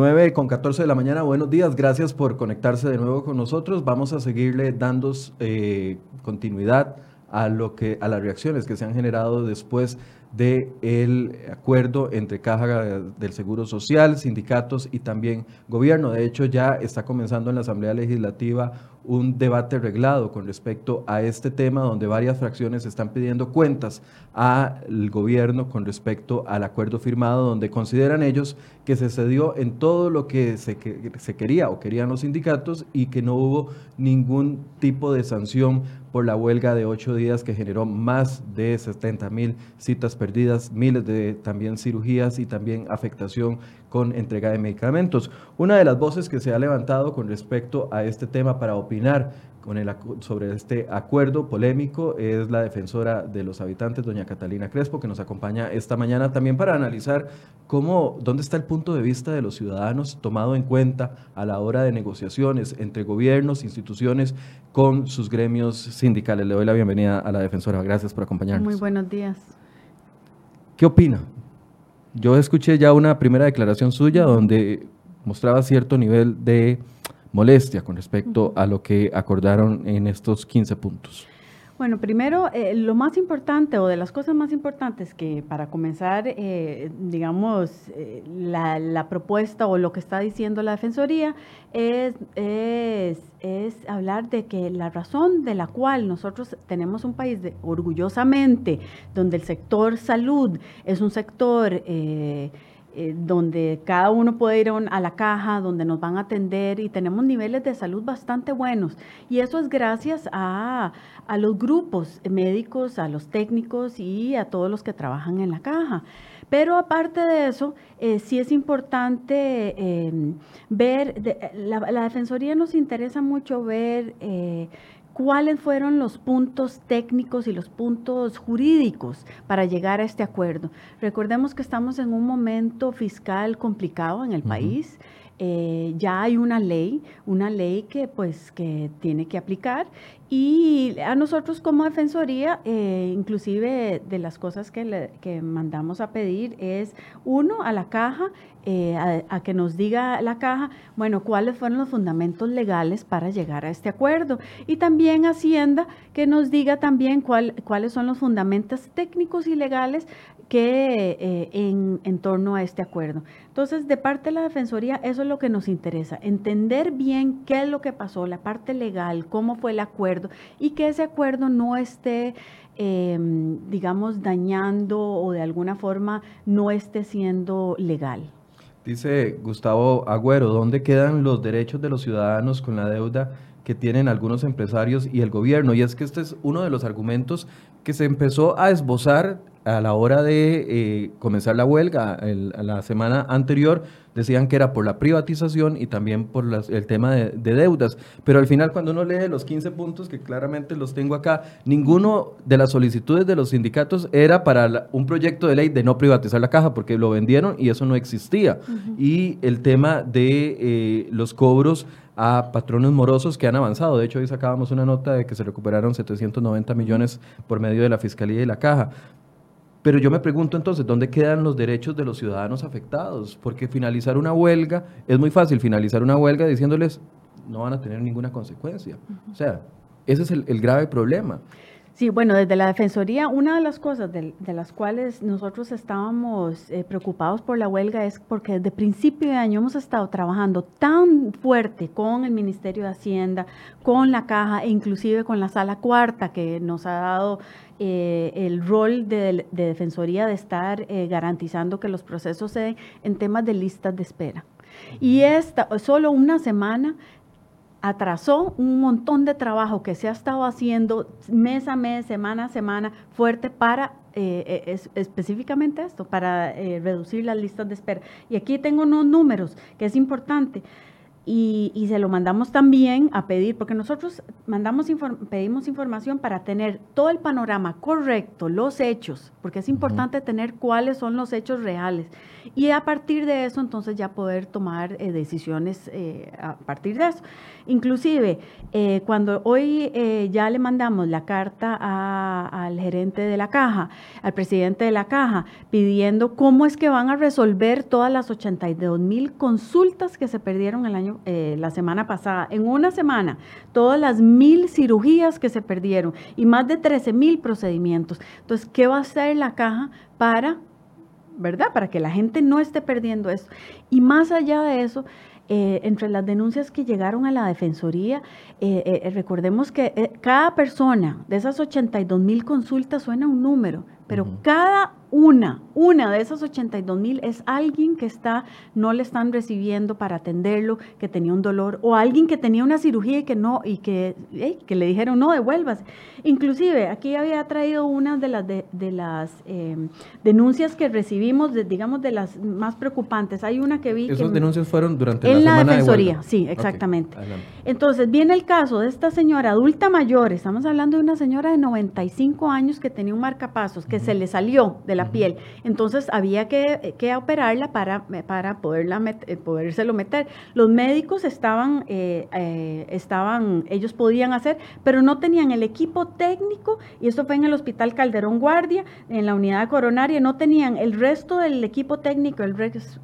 9 con 14 de la mañana, buenos días, gracias por conectarse de nuevo con nosotros. Vamos a seguirle dando eh, continuidad a, lo que, a las reacciones que se han generado después del acuerdo entre Caja del Seguro Social, sindicatos y también gobierno. De hecho, ya está comenzando en la Asamblea Legislativa un debate reglado con respecto a este tema, donde varias fracciones están pidiendo cuentas al gobierno con respecto al acuerdo firmado, donde consideran ellos que se cedió en todo lo que se, se quería o querían los sindicatos y que no hubo ningún tipo de sanción por la huelga de ocho días que generó más de 70 mil citas perdidas, miles de también cirugías y también afectación con entrega de medicamentos. Una de las voces que se ha levantado con respecto a este tema para opinar con el, sobre este acuerdo polémico es la defensora de los habitantes, doña Catalina Crespo, que nos acompaña esta mañana también para analizar cómo, dónde está el punto de vista de los ciudadanos tomado en cuenta a la hora de negociaciones entre gobiernos, instituciones, con sus gremios sindicales. Le doy la bienvenida a la defensora. Gracias por acompañarnos. Muy buenos días. ¿Qué opina yo escuché ya una primera declaración suya donde mostraba cierto nivel de molestia con respecto a lo que acordaron en estos 15 puntos. Bueno, primero, eh, lo más importante o de las cosas más importantes que para comenzar, eh, digamos, eh, la, propuesta o lo que está diciendo la Defensoría es, es, hablar de que la razón de la cual nosotros tenemos un país de, orgullosamente, donde el sector salud es un sector eh, donde cada uno puede ir a la caja, donde nos van a atender y tenemos niveles de salud bastante buenos. Y eso es gracias a, los grupos médicos, a los técnicos y a todos los que trabajan en la caja. Pero aparte de eso, eh, sí es importante em, ver, la, la, Defensoría nos interesa mucho ver eh, cuáles fueron los puntos técnicos y los puntos jurídicos para llegar a este acuerdo. Recordemos que estamos en un momento fiscal complicado en el país. Eh, ya hay una ley, una ley que pues que tiene que aplicar y a nosotros como Defensoría, eh, inclusive de las cosas que, que mandamos a pedir es, uno, a la caja, eh, a, que nos diga la caja, bueno, cuáles fueron los fundamentos legales para llegar a este acuerdo. Y también Hacienda, que nos diga también cuál, cuáles son los fundamentos técnicos y legales que eh, en, en, torno a este acuerdo. Entonces, de parte de la Defensoría, eso es lo que nos interesa, entender bien qué es lo que pasó, la parte legal, cómo fue el acuerdo y que ese acuerdo no esté, em, digamos, dañando o de alguna forma no esté siendo legal. Dice Gustavo Agüero, ¿dónde quedan los derechos de los ciudadanos con la deuda que tienen algunos empresarios y el gobierno? Y es que este es uno de los argumentos que se empezó a esbozar a la hora de eh, comenzar la huelga, la semana anterior, decían que era por la privatización y también por el tema de, deudas. Pero al final, cuando uno lee los 15 puntos, que claramente los tengo acá, ninguno de las solicitudes de los sindicatos era para un proyecto de ley de no privatizar la caja, porque lo vendieron y eso no existía. Y el tema de eh, los cobros a patrones morosos que han avanzado. De hecho, hoy sacábamos una nota de que se recuperaron 790 millones por medio de la Fiscalía y la Caja. Pero yo me pregunto entonces, ¿dónde quedan los derechos de los ciudadanos afectados? Porque finalizar una huelga, es muy fácil finalizar una huelga diciéndoles, no van a tener ninguna consecuencia. O sea, ese es el, grave problema. Sí, bueno, desde la Defensoría, una de las cosas de, las cuales nosotros estábamos eh, preocupados por la huelga es porque desde principio de año hemos estado trabajando tan fuerte con el Ministerio de Hacienda, con la Caja e inclusive con la Sala Cuarta, que nos ha dado eh, el rol de, Defensoría de estar eh, garantizando que los procesos se den en temas de listas de espera. Y esta, solo una semana atrasó un montón de trabajo que se ha estado haciendo mes a mes, semana a semana, fuerte para eh, específicamente esto, para reducir las listas de espera. Y aquí tengo unos números que es importante. Y, se lo mandamos también a pedir, porque nosotros mandamos pedimos información para tener todo el panorama correcto, los hechos, porque es importante tener cuáles son los hechos reales. Y a partir de eso, entonces ya poder tomar eh, decisiones eh, a partir de eso. Inclusive, eh, cuando hoy ya le mandamos la carta al gerente de la caja, al presidente de la caja, pidiendo cómo es que van a resolver todas las 82 mil consultas que se perdieron el año, la semana pasada. En una semana, todas las mil cirugías que se perdieron y más de 13 mil procedimientos. Entonces, ¿qué va a hacer la caja para ¿verdad? Para que la gente no esté perdiendo eso. Y más allá de eso, eh, entre las denuncias que llegaron a la Defensoría, eh, eh, recordemos que cada persona de esas 82 mil consultas suena un número, pero cada una, una de esas 82 mil es alguien que está, no le están recibiendo para atenderlo, que tenía un dolor, o alguien que tenía una cirugía y que no, y que, que le dijeron no devuelvas. Inclusive, aquí había traído una de las, de, las em, denuncias que recibimos, digamos, de las más preocupantes. Hay una que vi... Esas denuncias fueron durante la, semana la defensoría, sí, exactamente. Entonces, viene el caso de esta señora adulta mayor, estamos hablando de una señora de 95 años que tenía un marcapasos, que se le salió de la piel. Entonces había que, operarla para, para poderla eh, podérselo meter. Los médicos estaban, eh, eh, estaban, ellos podían hacer, pero no tenían el equipo técnico, y esto fue en el Hospital Calderón Guardia, en la unidad coronaria, no tenían el resto del equipo técnico, el,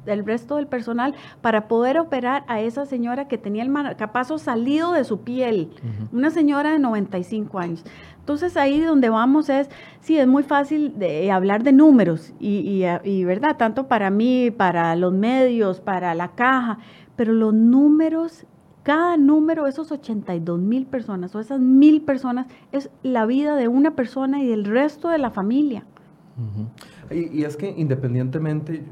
el resto del personal para poder operar a esa señora que tenía el marcapaso salido de su piel, una señora de 95 años. Entonces ahí donde vamos es, sí, es muy fácil de hablar de números y, verdad, tanto para mí, para los medios, para la caja, pero los números, cada número, esos 82 mil personas o esas mil personas, es la vida de una persona y del resto de la familia. y, y es que independientemente,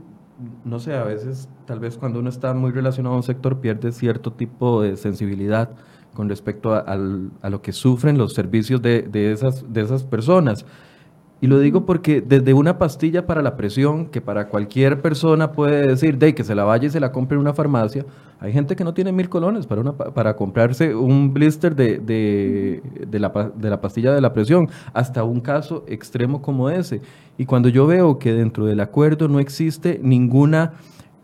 no sé, a veces tal vez cuando uno está muy relacionado a un sector pierde cierto tipo de sensibilidad con respecto a, lo que sufren los servicios de, esas, personas. Y lo digo porque desde una pastilla para la presión, que para cualquier persona puede decir, de que se la vaya y se la compre en una farmacia, hay gente que no tiene mil colones para, una, para comprarse un blister de, de, la, de la pastilla de la presión, hasta un caso extremo como ese. Y cuando yo veo que dentro del acuerdo no existe ninguna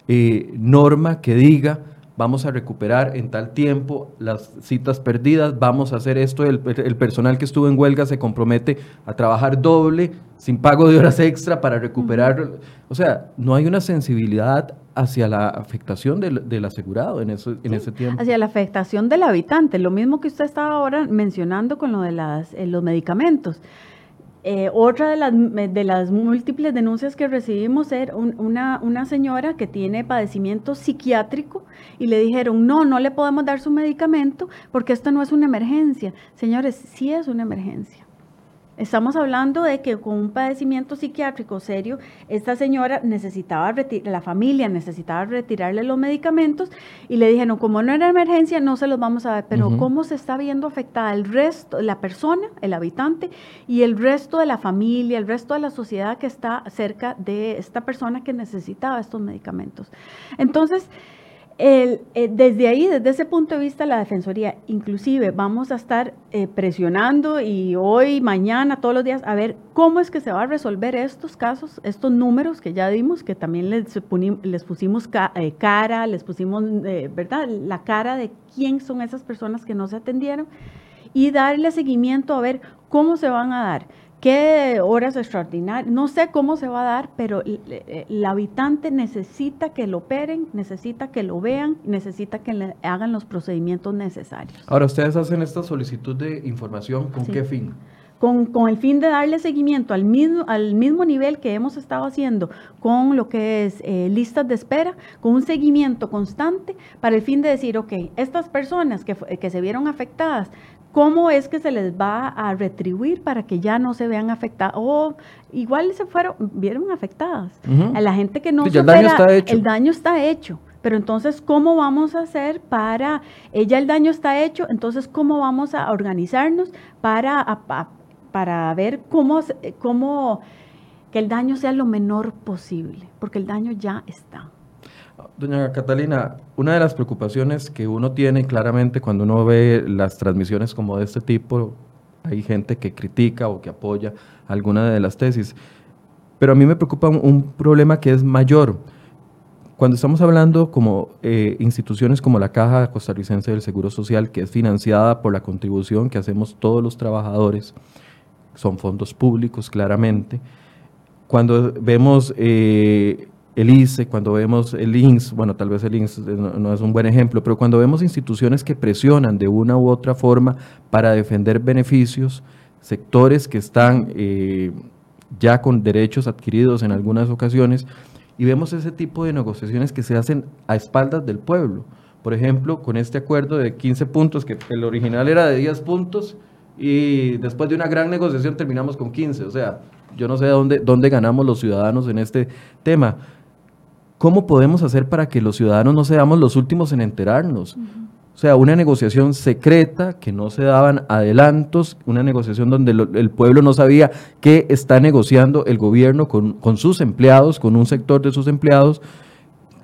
eh, norma que diga, vamos a recuperar en tal tiempo las citas perdidas, vamos a hacer esto, el, personal que estuvo en huelga se compromete a trabajar doble, sin pago de horas extra para recuperar. O sea, no hay una sensibilidad hacia la afectación del, asegurado en, eso, en ese tiempo. Hacia la afectación del habitante, lo mismo que usted estaba ahora mencionando con lo de las, eh, los medicamentos. Eh, otra de las, múltiples denuncias que recibimos era una, una señora que tiene padecimiento psiquiátrico y le dijeron, no, no le podemos dar su medicamento porque esto no es una emergencia. Señores, sí es una emergencia. Estamos hablando de que con un padecimiento psiquiátrico serio, esta señora necesitaba, la familia necesitaba retirarle los medicamentos y le dijeron, como no era emergencia, no se los vamos a dar, pero cómo se está viendo afectada el resto, la persona, el habitante y el resto de la familia, el resto de la sociedad que está cerca de esta persona que necesitaba estos medicamentos. Entonces, el, eh, desde ahí, desde ese punto de vista, la Defensoría, inclusive vamos a estar eh, presionando y hoy, mañana, todos los días, a ver cómo es que se va a resolver estos casos, estos números que ya dimos, que también les, les pusimos eh, cara, les pusimos, ¿verdad?, la cara de quién son esas personas que no se atendieron y darle seguimiento a ver cómo se van a dar qué horas extraordinarias, no sé cómo se va a dar, pero el, habitante necesita que lo operen, necesita que lo vean, necesita que le hagan los procedimientos necesarios. Ahora, ustedes hacen esta solicitud de información, ¿con qué fin? Con, con, el fin de darle seguimiento al mismo, al mismo nivel que hemos estado haciendo con lo que es eh, listas de espera, con un seguimiento constante para el fin de decir, ok, estas personas que, que se vieron afectadas ¿Cómo es que se les va a retribuir para que ya no se vean afectadas? O igual se fueron, vieron afectadas. A la gente que no se el daño está hecho. El daño está hecho. Pero entonces, ¿cómo vamos a hacer para, ella el daño está hecho, entonces, ¿cómo vamos a organizarnos para, para ver cómo, cómo que el daño sea lo menor posible? Porque el daño ya está. Doña Catalina, una de las preocupaciones que uno tiene claramente cuando uno ve las transmisiones como de este tipo, hay gente que critica o que apoya alguna de las tesis, pero a mí me preocupa un, problema que es mayor. Cuando estamos hablando como eh, instituciones como la Caja Costarricense del Seguro Social, que es financiada por la contribución que hacemos todos los trabajadores, son fondos públicos claramente, cuando vemos eh, el ICE, cuando vemos el INS, bueno, tal vez el INS no, es un buen ejemplo, pero cuando vemos instituciones que presionan de una u otra forma para defender beneficios, sectores que están eh, ya con derechos adquiridos en algunas ocasiones, y vemos ese tipo de negociaciones que se hacen a espaldas del pueblo. Por ejemplo, con este acuerdo de 15 puntos, que el original era de 10 puntos, y después de una gran negociación terminamos con 15. O sea, yo no sé dónde, dónde ganamos los ciudadanos en este tema. ¿Cómo podemos hacer para que los ciudadanos no seamos los últimos en enterarnos? O sea, una negociación secreta, que no se daban adelantos, una negociación donde el pueblo no sabía qué está negociando el gobierno con, sus empleados, con un sector de sus empleados.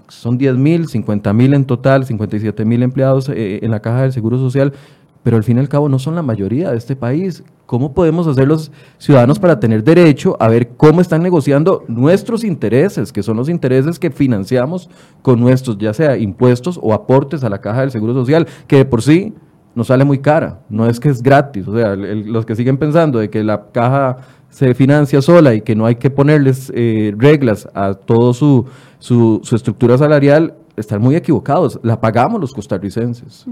Son 10 mil, 50 mil en total, 57 mil empleados eh, en la caja del Seguro Social pero al fin y al cabo no son la mayoría de este país. ¿Cómo podemos hacer los ciudadanos para tener derecho a ver cómo están negociando nuestros intereses, que son los intereses que financiamos con nuestros, ya sea impuestos o aportes a la caja del Seguro Social, que de por sí nos sale muy cara, no es que es gratis. O sea, los que siguen pensando de que la caja se financia sola y que no hay que ponerles eh, reglas a toda su, su, estructura salarial, están muy equivocados. La pagamos los costarricenses.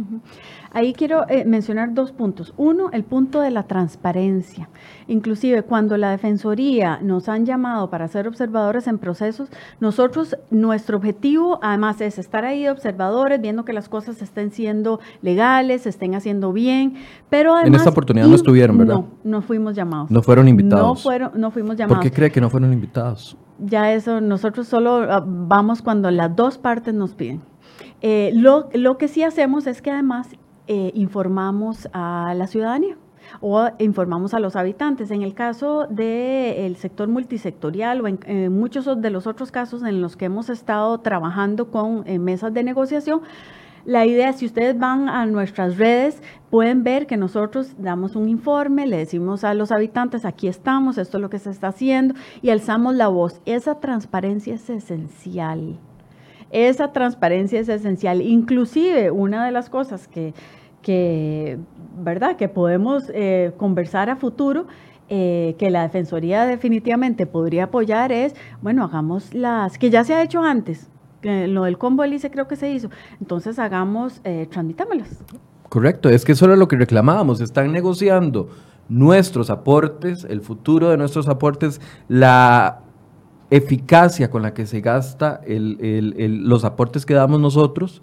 Ahí quiero eh, mencionar dos puntos. Uno, el punto de la transparencia. Inclusive cuando la Defensoría nos han llamado para ser observadores en procesos, nosotros, nuestro objetivo además es estar ahí observadores, viendo que las cosas estén siendo legales, se estén haciendo bien, pero además... En esta oportunidad no estuvieron, ¿verdad? No, no fuimos llamados. No fueron invitados. No, fueron, no fuimos llamados. ¿Por qué cree que no fueron invitados? Ya eso, nosotros solo ah, vamos cuando las dos partes nos piden. Eh, lo, lo, que sí hacemos es que además eh, informamos a la ciudadanía o informamos a los habitantes. En el caso del sector multisectorial o en, muchos de los otros casos en los que hemos estado trabajando con mesas de negociación, la idea, si ustedes van a nuestras redes, pueden ver que nosotros damos un informe, le decimos a los habitantes, aquí estamos, esto es lo que se está haciendo, y alzamos la voz. Esa transparencia es esencial. Esa transparencia es esencial. Inclusive, una de las cosas que, que ¿verdad? que podemos eh, conversar a futuro eh, que la Defensoría definitivamente podría apoyar es, bueno, hagamos las, que ya se ha hecho antes, lo del combo Elise creo que se hizo, entonces hagamos, eh. Correcto, es que eso era lo que reclamábamos, están negociando nuestros aportes, el futuro de nuestros aportes, la eficacia con la que se gasta los aportes que damos nosotros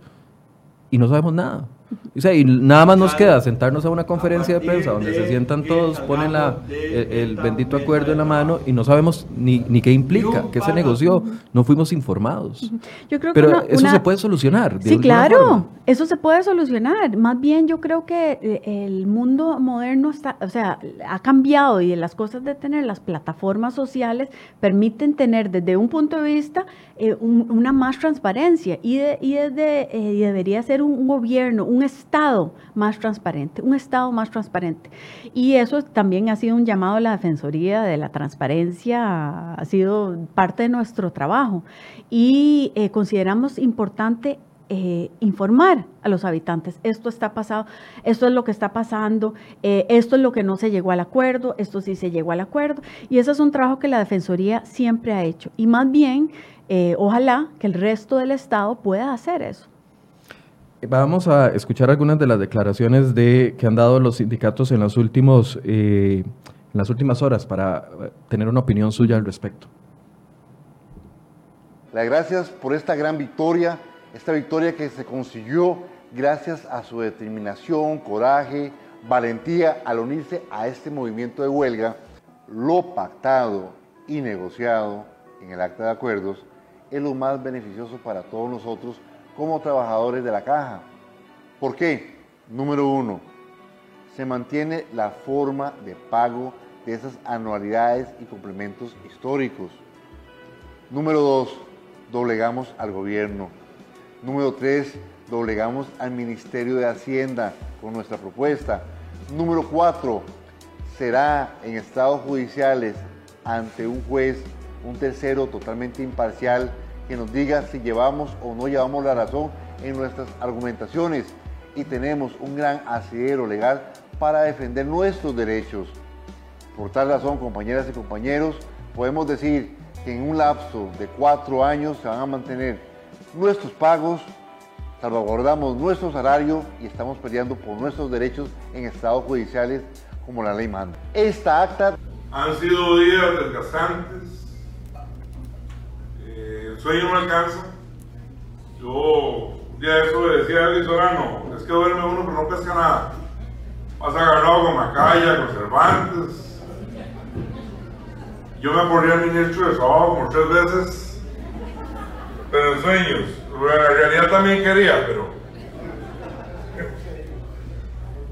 y no sabemos nada y nada más nos queda sentarnos a una conferencia de prensa donde se sientan todos, ponen la, el, bendito acuerdo en la mano y no sabemos ni, ni qué implica, qué se negoció, no fuimos informados. Yo creo Pero eso se puede solucionar. sí, claro, eso se puede solucionar. Más bien yo creo que eh, el mundo moderno está, o sea, ha cambiado y las cosas de tener las plataformas sociales permiten tener desde un punto de vista eh, una más transparencia y, y, desde, eh, debería ser un, un gobierno, un Estado más transparente, un Estado más transparente. Y eso también ha sido un llamado a la Defensoría de la Transparencia, ha sido parte de nuestro trabajo. Y eh, consideramos importante eh, informar a los habitantes. Esto está pasado, esto es lo que está pasando, eh, esto es lo que no se llegó al acuerdo, esto sí se llegó al acuerdo. Y ese es un trabajo que la Defensoría siempre ha hecho. Y más bien, ojalá que el resto del Estado pueda hacer eso. Vamos a escuchar algunas de las declaraciones de, que han dado los sindicatos en, los últimos, eh, en las últimas horas para eh, tener una opinión suya al respecto. Las gracias por esta gran victoria, esta victoria que se consiguió gracias a su determinación, coraje, valentía al unirse a este movimiento de huelga. Lo pactado y negociado en el acta de acuerdos es lo más beneficioso para todos nosotros como trabajadores de la caja. ¿Por qué? Número uno, se mantiene la forma de pago de esas anualidades y complementos históricos. Número dos, doblegamos al gobierno. Número tres, doblegamos al Ministerio de Hacienda con nuestra propuesta. Número cuatro, será en estados judiciales ante un juez, un tercero totalmente imparcial, que nos diga si llevamos o no llevamos la razón en nuestras argumentaciones y tenemos un gran asidero legal para defender nuestros derechos. Por tal razón, compañeras y compañeros, podemos decir que en un lapso de cuatro años se van a mantener nuestros pagos, salvaguardamos nuestro salario y estamos peleando por nuestros derechos en estados judiciales como la ley manda. Esta acta... Han sido días desgastantes, eh, el sueño no alcanza. Yo un día de eso le decía a Luis Solano, es que duerme uno pero no pesca nada. Vas agarrado con Macaya, con Cervantes. Yo me ponía el ministro de sábado como tres veces, pero en sueños. En realidad también quería, pero...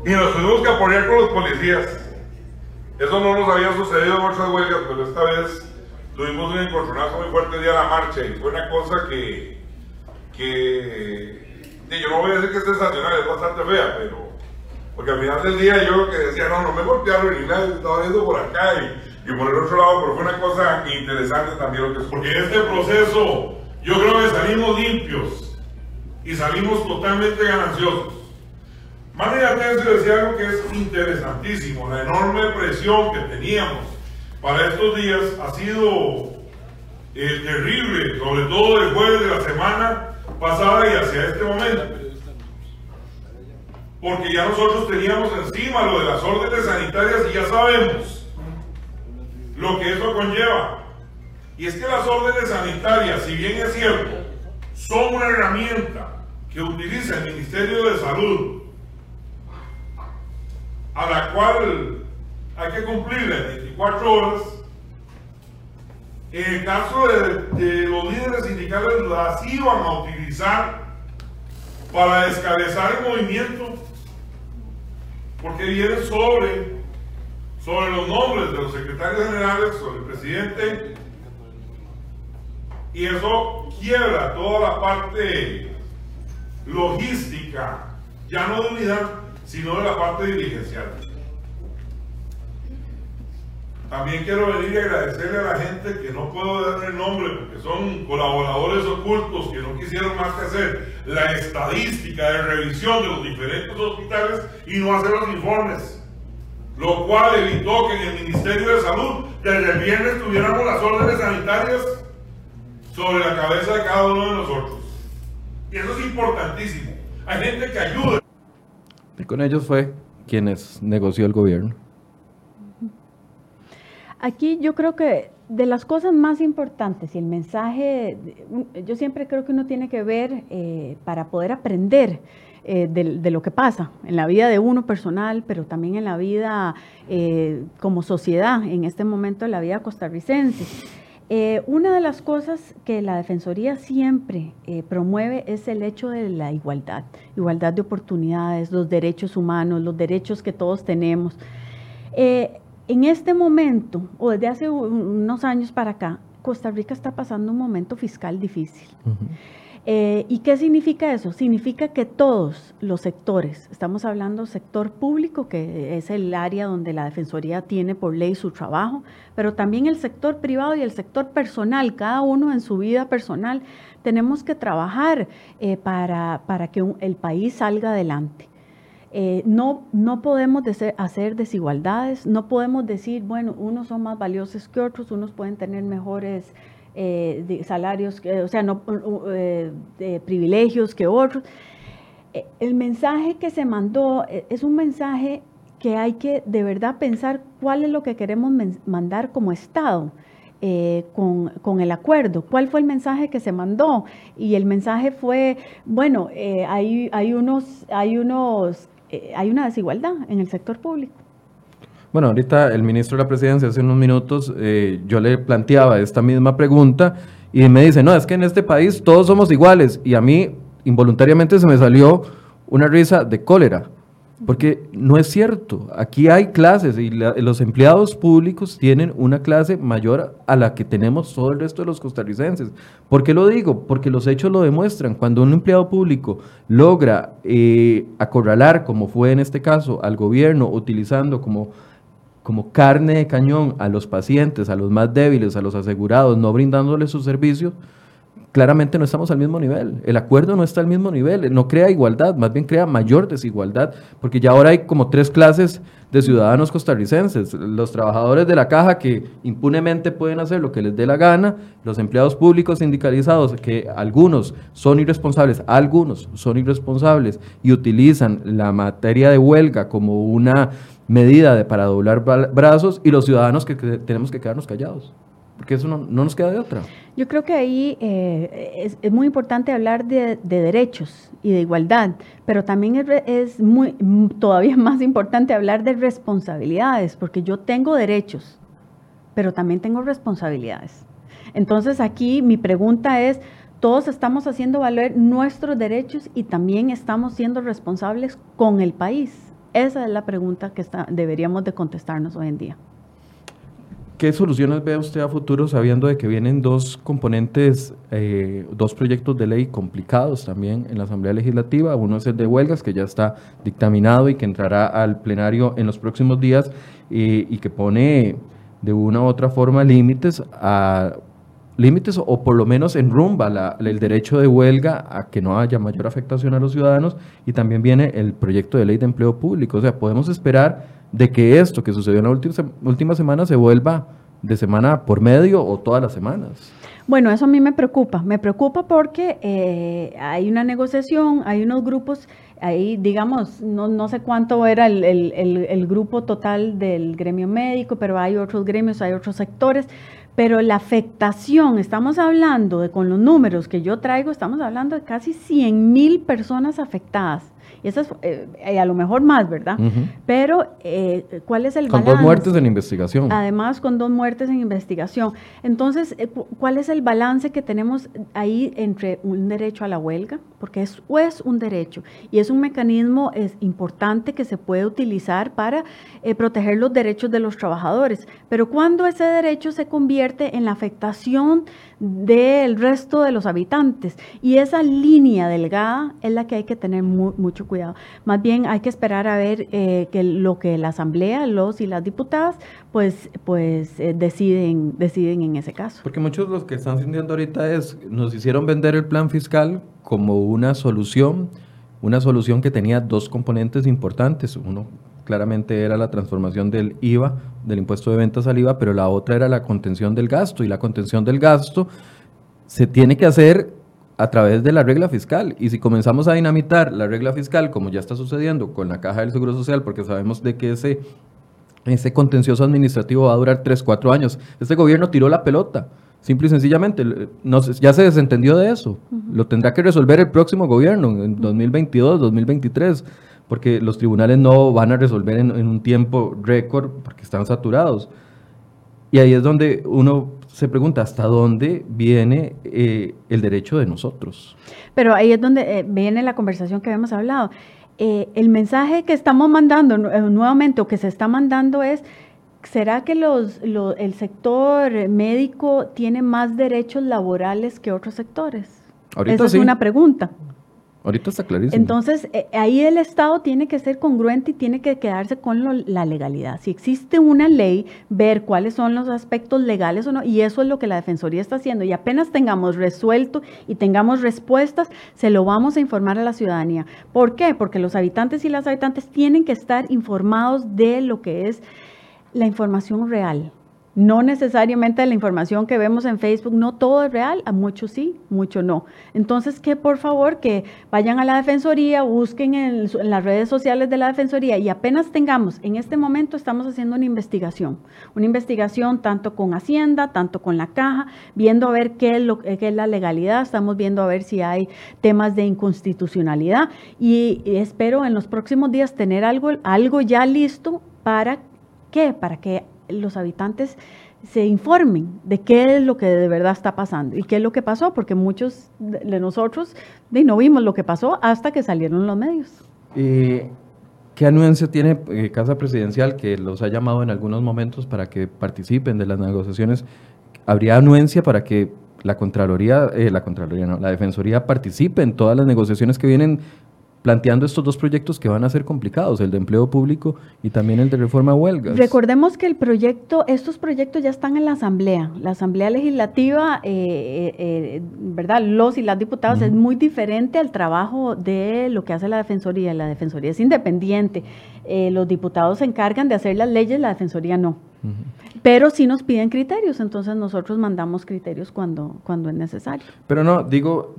Y nos tuvimos que apoyar con los policías. Eso no nos había sucedido en otras huelgas, pero esta vez tuvimos un encontronazo muy fuerte el día de la marcha y fue una cosa que, que yo no voy a decir que es sensacional, es bastante fea, pero porque al final del día yo que decía, no, no me golpearon ni nada, estaba viendo por acá y, y, por el otro lado, pero fue una cosa interesante también lo que. Porque en este proceso yo creo que salimos limpios y salimos totalmente gananciosos. Manny Atencio decía algo que es interesantísimo, la enorme presión que teníamos para estos días ha sido eh, terrible, sobre todo el jueves de la semana pasada y hacia este momento. Porque ya nosotros teníamos encima lo de las órdenes sanitarias y ya sabemos lo que eso conlleva. Y es que las órdenes sanitarias, si bien es cierto, son una herramienta que utiliza el Ministerio de Salud, a la cual hay que cumplirla en 24 horas. En el caso de, los líderes sindicales las iban a utilizar para descabezar el movimiento, porque vienen sobre, sobre los nombres de los secretarios generales, sobre el presidente, y eso quiebra toda la parte logística, ya no de unidad, sino de la parte dirigencial. También quiero venir y agradecerle a la gente que no puedo dar el nombre porque son colaboradores ocultos que no quisieron más que hacer la estadística de revisión de los diferentes hospitales y no hacer los informes. Lo cual evitó que en el Ministerio de Salud desde el viernes tuviéramos las órdenes sanitarias sobre la cabeza de cada uno de nosotros. Y eso es importantísimo. Hay gente que ayuda. Y con ellos fue quienes negoció el gobierno. Aquí yo creo que de las cosas más importantes y el mensaje, yo siempre creo que uno tiene que ver eh, para poder aprender eh, de, lo que pasa en la vida de uno personal, pero también en la vida eh, como sociedad, en este momento en la vida costarricense. una de las cosas que la Defensoría siempre promueve es el hecho de la igualdad, igualdad de oportunidades, los derechos humanos, los derechos que todos tenemos. En este momento, o desde hace unos años para acá, Costa Rica está pasando un momento fiscal difícil. Eh, ¿Y qué significa eso? Significa que todos los sectores, estamos hablando sector público, que es el área donde la Defensoría tiene por ley su trabajo, pero también el sector privado y el sector personal, cada uno en su vida personal, tenemos que trabajar eh, para, para, que el país salga adelante. Eh, no, no podemos hacer desigualdades, no podemos decir, bueno, unos son más valiosos que otros, unos pueden tener mejores eh, salarios, o sea, no, eh, privilegios que otros. el mensaje que se mandó es un mensaje que hay que de verdad pensar cuál es lo que queremos mandar como Estado. con, con, el acuerdo. ¿Cuál fue el mensaje que se mandó? Y el mensaje fue, bueno, hay, hay, unos, hay unos eh, hay una desigualdad en el sector público. Bueno, ahorita el ministro de la Presidencia hace unos minutos eh, yo le planteaba esta misma pregunta y me dice, no, es que en este país todos somos iguales y a mí involuntariamente se me salió una risa de cólera. Porque no es cierto. Aquí hay clases y los empleados públicos tienen una clase mayor a la que tenemos todo el resto de los costarricenses. ¿Por qué lo digo? Porque los hechos lo demuestran. Cuando un empleado público logra eh, acorralar, como fue en este caso, al gobierno utilizando como, como carne de cañón a los pacientes, a los más débiles, a los asegurados, no brindándoles sus servicios, claramente no estamos al mismo nivel. El acuerdo no está al mismo nivel, no crea igualdad, más bien crea mayor desigualdad, porque ya ahora hay como tres clases de ciudadanos costarricenses. Los trabajadores de la caja que impunemente pueden hacer lo que les dé la gana, los empleados públicos sindicalizados que algunos son irresponsables, algunos son irresponsables y utilizan la materia de huelga como una medida de, para doblar brazos y los ciudadanos que tenemos que quedarnos callados porque eso no, nos queda de otra. Yo creo que ahí eh, es, muy importante hablar de, derechos y de igualdad, pero también es, muy, todavía más importante hablar de responsabilidades, porque yo tengo derechos, pero también tengo responsabilidades. Entonces aquí mi pregunta es, todos estamos haciendo valer nuestros derechos y también estamos siendo responsables con el país. Esa es la pregunta que deberíamos de contestarnos hoy en día. ¿Qué soluciones ve usted a futuro sabiendo de que vienen dos componentes, eh, dos proyectos de ley complicados también en la Asamblea Legislativa? Uno es el de huelgas, que ya está dictaminado y que entrará al plenario en los próximos días y que pone de una u otra forma límites a límites o por lo menos enrumba el derecho de huelga a que no haya mayor afectación a los ciudadanos y también viene el proyecto de ley de empleo público. O sea, podemos esperar de que esto que sucedió en la última, semana se vuelva de semana por medio o todas las semanas. Bueno, eso a mí me preocupa. Me preocupa porque eh, hay una negociación, hay unos grupos, ahí digamos, no, no sé cuánto era el, el, grupo total del gremio médico, pero hay otros gremios, hay otros sectores. Pero la afectación, estamos hablando de con los números que yo traigo, estamos hablando de casi 100 mil personas afectadas. Y eso es, eh, a lo mejor más, ¿verdad? Pero, eh, ¿cuál es el balance? Con dos muertes en investigación. Además, con dos muertes en investigación. Entonces, eh, ¿cuál es el balance que tenemos ahí entre un derecho a la huelga? Porque es, es un derecho y es un mecanismo es importante que se puede utilizar para proteger los derechos de los trabajadores. Pero cuando ese derecho se convierte en la afectación del resto de los habitantes. Y esa línea delgada es la que hay que tener mucho cuidado. Más bien hay que esperar a ver eh, que lo que la Asamblea, los y las diputadas, pues, pues eh, deciden, deciden en ese caso. Porque muchos de los que están sintiendo ahorita es, nos hicieron vender el plan fiscal como una solución, una solución que tenía dos componentes importantes. Uno claramente era la transformación del IVA, del impuesto de ventas al IVA, pero la otra era la contención del gasto. Y la contención del gasto se tiene que hacer a través de la regla fiscal. Y si comenzamos a dinamitar la regla fiscal, como ya está sucediendo con la Caja del Seguro Social, porque sabemos de que ese, ese contencioso administrativo va a durar 3, 4 años, este gobierno tiró la pelota. Simple y sencillamente, no, ya se desentendió de eso. Lo tendrá que resolver el próximo gobierno, en 2022, 2023 porque los tribunales no van a resolver en, un tiempo récord porque están saturados. Y ahí es donde uno se pregunta hasta dónde viene eh, el derecho de nosotros. Pero ahí es donde eh, viene la conversación que habíamos hablado. Eh, el mensaje que estamos mandando nuevamente o que se está mandando es, ¿será que los, el sector médico tiene más derechos laborales que otros sectores? Esa es una pregunta. Ahorita está clarísimo. Entonces, eh, ahí el Estado tiene que ser congruente y tiene que quedarse con la legalidad. Si existe una ley, ver cuáles son los aspectos legales o no, y eso es lo que la Defensoría está haciendo. Y apenas tengamos resuelto y tengamos respuestas, se lo vamos a informar a la ciudadanía. ¿Por qué? Porque los habitantes y las habitantes tienen que estar informados de lo que es la información real. No necesariamente la información que vemos en Facebook, no todo es real, a muchos sí, mucho no. Entonces, que por favor que vayan a la Defensoría, busquen en, las redes sociales de la Defensoría y apenas tengamos, en este momento estamos haciendo una investigación, una investigación tanto con Hacienda, tanto con la caja, viendo a ver qué es, lo, qué es la legalidad, estamos viendo a ver si hay temas de inconstitucionalidad y, espero en los próximos días tener algo, algo ya listo para qué, para que los habitantes se informen de qué es lo que de verdad está pasando y qué es lo que pasó, porque muchos de nosotros no vimos lo que pasó hasta que salieron los medios. ¿Qué ¿Qué anuencia tiene eh, Casa Presidencial que los ha llamado en algunos momentos para que participen de las negociaciones? ¿Habría anuencia para que la Contraloría, eh, la Contraloría no, la Defensoría participe en todas las negociaciones que vienen planteando estos dos proyectos que van a ser complicados, el de empleo público y también el de reforma a huelgas. Recordemos que el proyecto, estos proyectos ya están en la Asamblea. La Asamblea Legislativa, eh, eh, ¿verdad? Los y las diputados es muy diferente al trabajo de lo que hace la Defensoría. La Defensoría es independiente. Eh, los diputados se encargan de hacer las leyes, la Defensoría no. Pero sí nos piden criterios, entonces nosotros mandamos criterios cuando, cuando es necesario. Pero no, digo,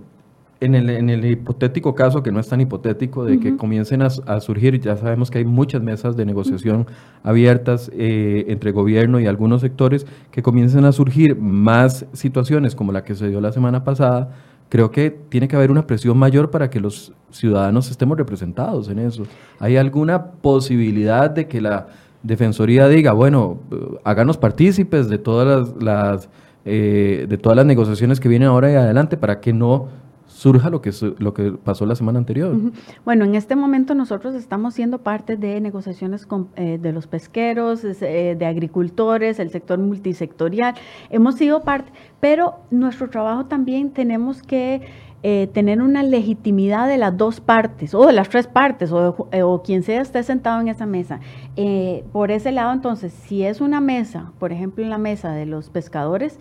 en el, en el, hipotético caso, que no es tan hipotético, de que comiencen a, surgir, ya sabemos que hay muchas mesas de negociación abiertas eh, entre gobierno y algunos sectores, que comiencen a surgir más situaciones como la que se dio la semana pasada, creo que tiene que haber una presión mayor para que los ciudadanos estemos representados en eso. ¿Hay alguna posibilidad de que la Defensoría diga, bueno, háganos partícipes de todas las, las eh, de todas las negociaciones que vienen ahora y adelante para que no surja lo que, lo que pasó la semana anterior. Bueno, en este momento nosotros estamos siendo parte de negociaciones con, eh, de los pesqueros, eh, de agricultores, el sector multisectorial. Hemos sido parte, pero nuestro trabajo también tenemos que eh, tener una legitimidad de las dos partes o de las tres partes o, o quien sea esté sentado en esa mesa. por ese lado, entonces, si es una mesa, por ejemplo, en la mesa de los pescadores,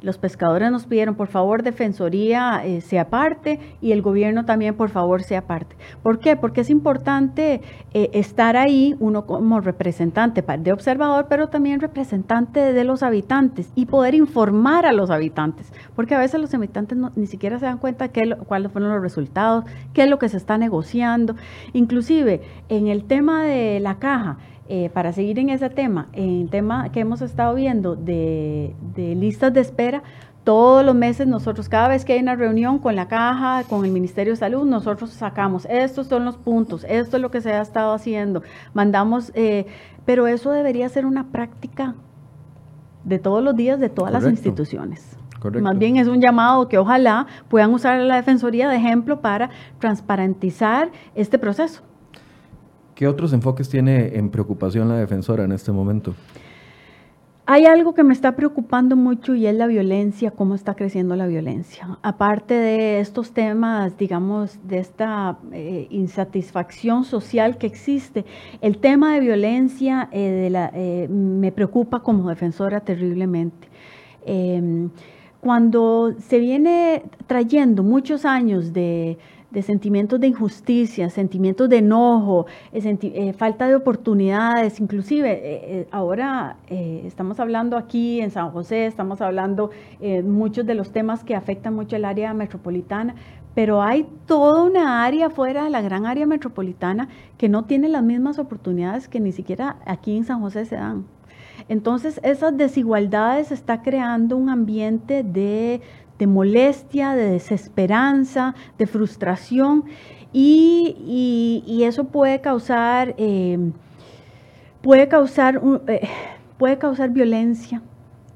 los pescadores nos pidieron, por favor, Defensoría eh, sea parte y el gobierno también, por favor, sea parte. ¿Por qué? Porque es importante eh, estar ahí, uno como representante de observador, pero también representante de los habitantes y poder informar a los habitantes, porque a veces los habitantes ni siquiera se dan cuenta qué, cuáles fueron los resultados, qué es lo que se está negociando. Inclusive, en el tema de la caja, eh, para seguir en ese tema, en el tema que hemos estado viendo de, listas de espera, todos los meses nosotros, cada vez que hay una reunión con la caja, con el Ministerio de Salud, nosotros sacamos, estos son los puntos, esto es lo que se ha estado haciendo, mandamos, eh, pero eso debería ser una práctica de todos los días de todas las instituciones. Más bien es un llamado que ojalá puedan usar la Defensoría de ejemplo para transparentizar este proceso. ¿Qué otros enfoques tiene en preocupación la defensora en este momento? Hay algo que me está preocupando mucho y es la violencia, cómo está creciendo la violencia. Aparte de estos temas, digamos, de esta eh, insatisfacción social que existe, el tema de violencia eh, eh, me preocupa como defensora terriblemente. Em, cuando se viene trayendo muchos años de de sentimientos de injusticia, sentimientos de enojo, eh, eh, falta de oportunidades, inclusive eh, ahora estamos hablando aquí en San José, estamos hablando muchos de los temas que afectan mucho el área metropolitana, pero hay toda una área fuera de la gran área metropolitana que no tiene las mismas oportunidades que ni siquiera aquí en San José se dan. Entonces, esas desigualdades está creando un ambiente de de molestia, de desesperanza, de frustración y, eso puede causar, em, puede, causar eh, puede causar violencia,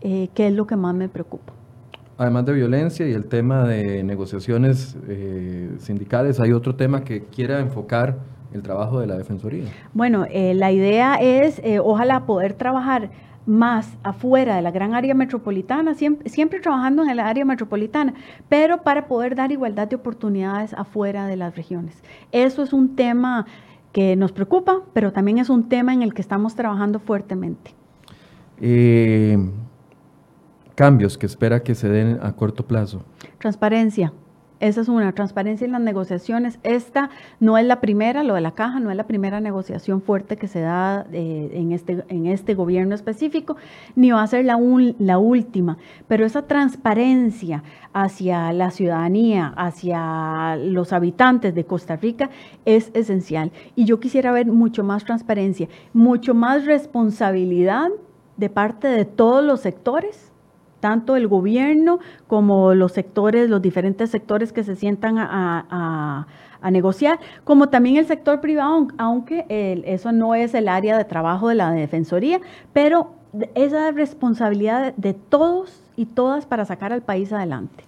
eh, que es lo que más me preocupa. Además de violencia y el tema de negociaciones eh, sindicales, hay otro tema que quiera enfocar el trabajo de la Defensoría. Bueno, la idea es, ojalá, poder trabajar más afuera de la gran área metropolitana, siempre, trabajando en el área metropolitana, pero para poder dar igualdad de oportunidades afuera de las regiones. Eso es un tema que nos preocupa, pero también es un tema en el que estamos trabajando fuertemente. Eh, cambios que espera que se den a corto plazo. Transparencia. Esa es una, transparencia en las negociaciones. Esta no es la primera, lo de la caja, no es la primera negociación fuerte que se da eh, en, este, en este gobierno específico, ni va a ser la, la última. Pero esa transparencia hacia la ciudadanía, hacia los habitantes de Costa Rica es esencial. Y yo quisiera ver mucho más transparencia, mucho más responsabilidad de parte de todos los sectores tanto el gobierno como los sectores, los diferentes sectores que se sientan a, negociar, como también el sector privado, aunque eso no es el área de trabajo de la Defensoría, pero esa responsabilidad de todos y todas para sacar al país adelante.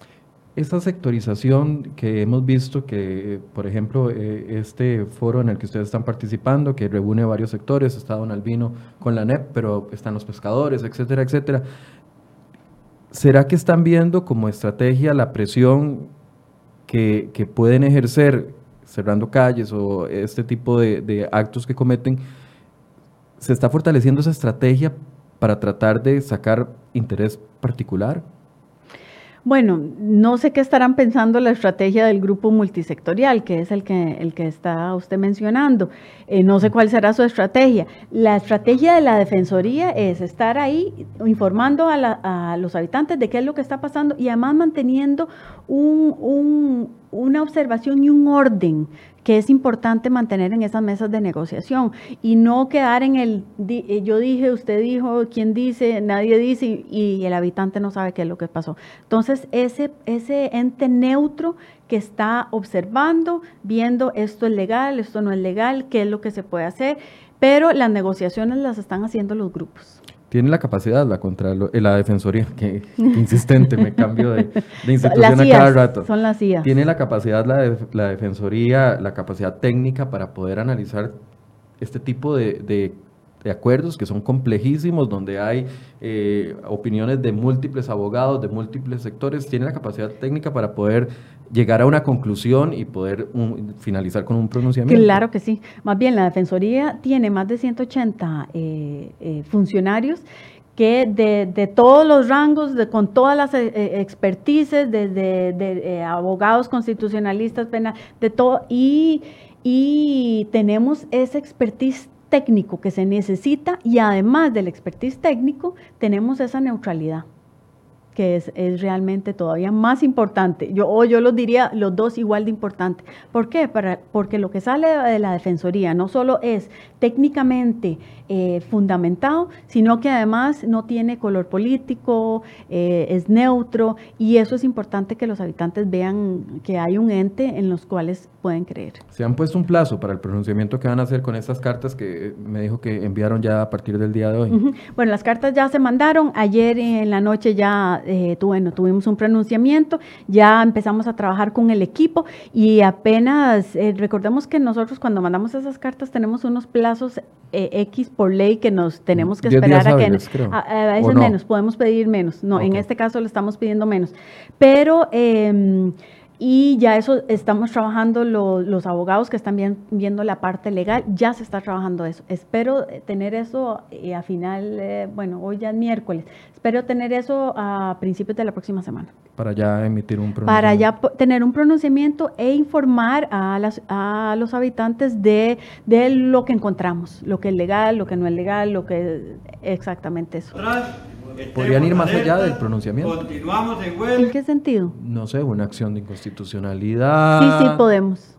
esa sectorización que hemos visto que, por ejemplo, eh, este foro en el que ustedes están participando, que reúne varios sectores, está Don Albino con la NEP, pero están los pescadores, etcétera, etcétera. ¿Será que están viendo como estrategia la presión que, pueden ejercer cerrando calles o este tipo de actos que cometen? ¿Se está fortaleciendo esa estrategia para tratar de sacar interés particular? Bueno, no sé qué estarán pensando la estrategia del grupo multisectorial, que es el que, el que está usted mencionando. Eh, no sé cuál será su estrategia. La estrategia de la Defensoría es estar ahí informando a, los habitantes de qué es lo que está pasando y además manteniendo una observación y un orden que es importante mantener en esas mesas de negociación y no quedar en el eh, yo dije, usted dijo, quién dice, nadie dice y, el habitante no sabe qué es lo que pasó. Entonces, ese, ese ente neutro que está observando, viendo esto es legal, esto no es legal, qué es lo que se puede hacer, pero las negociaciones las están haciendo los grupos tiene la capacidad la contra eh, la defensoría, que, insistente, me cambio de, institución a cada rato. Son las IAS. Tiene la capacidad la, la defensoría, la capacidad técnica para poder analizar este tipo de, de de acuerdos que son complejísimos, donde hay eh, opiniones de múltiples abogados, de múltiples sectores, tiene la capacidad técnica para poder llegar a una conclusión y poder finalizar con un pronunciamiento. Claro que sí. Más bien, la Defensoría tiene más de 180 eh, eh, funcionarios que de, todos los rangos, con todas las expertices, desde de, abogados constitucionalistas, penal, de todo, y, y tenemos esa expertise técnico que se necesita y además del expertise técnico tenemos esa neutralidad que es, es, realmente todavía más importante. Yo, o yo los diría los dos igual de importante. ¿Por qué? Para, porque lo que sale de la Defensoría no solo es técnicamente eh, fundamentado, sino que además no tiene color político, eh, es neutro y eso es importante que los habitantes vean que hay un ente en los cuales pueden creer. Se han puesto un plazo para el pronunciamiento que van a hacer con estas cartas que me dijo que enviaron ya a partir del día de hoy. Bueno, las cartas ya se mandaron, ayer en la noche ya eh, bueno, tuvimos un pronunciamiento, ya empezamos a trabajar con el equipo y apenas, eh, recordemos que nosotros cuando mandamos esas cartas tenemos unos plazos eh, X por ley que nos tenemos que esperar a que... A, veces menos, podemos pedir menos, no, en este caso le estamos pidiendo menos, pero... Em, y ya eso estamos trabajando los abogados que están viendo la parte legal, ya se está trabajando eso. Espero tener eso a final, bueno, hoy ya es miércoles, Espero tener eso a principios de la próxima semana. Para ya emitir un pronunciamiento. Para ya tener un pronunciamiento e informar a, las, a los habitantes de, de lo que encontramos, lo que es legal, lo que no es legal, lo que exactamente eso. ¿Podrían ir más allá del pronunciamiento? Continuamos en ¿En qué sentido? No sé, una acción de inconstitucionalidad. Sí, sí, podemos.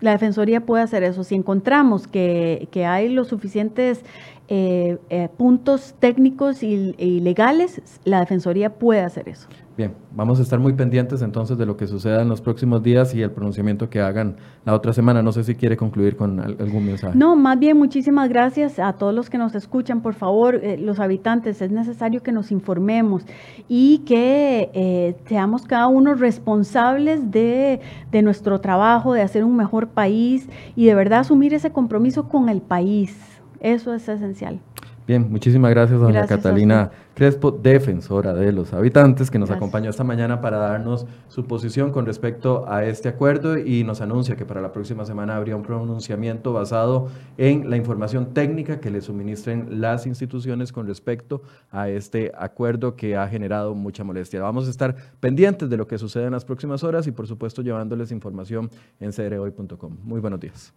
La Defensoría puede hacer eso. Si encontramos que, que hay los suficientes eh, eh, puntos técnicos y, legales, la Defensoría puede hacer eso. Bien, vamos a estar muy pendientes entonces de lo que suceda en los próximos días y el pronunciamiento que hagan la otra semana. No sé si quiere concluir con algún mensaje. No, más bien muchísimas gracias a todos los que nos escuchan. Por favor, eh, los habitantes, es necesario que nos informemos y que seamos cada uno responsables de, de nuestro trabajo, de hacer un mejor país y de verdad asumir ese compromiso con el país eso es esencial. Bien, muchísimas gracias, doña Catalina Crespo, defensora de los habitantes, que nos acompañó esta mañana para darnos su posición con respecto a este acuerdo y nos anuncia que para la próxima semana habría un pronunciamiento basado en la información técnica que le suministren las instituciones con respecto a este acuerdo que ha generado mucha molestia. Vamos a estar pendientes de lo que sucede en las próximas horas y por supuesto llevándoles información en crhoy.com. Muy buenos días.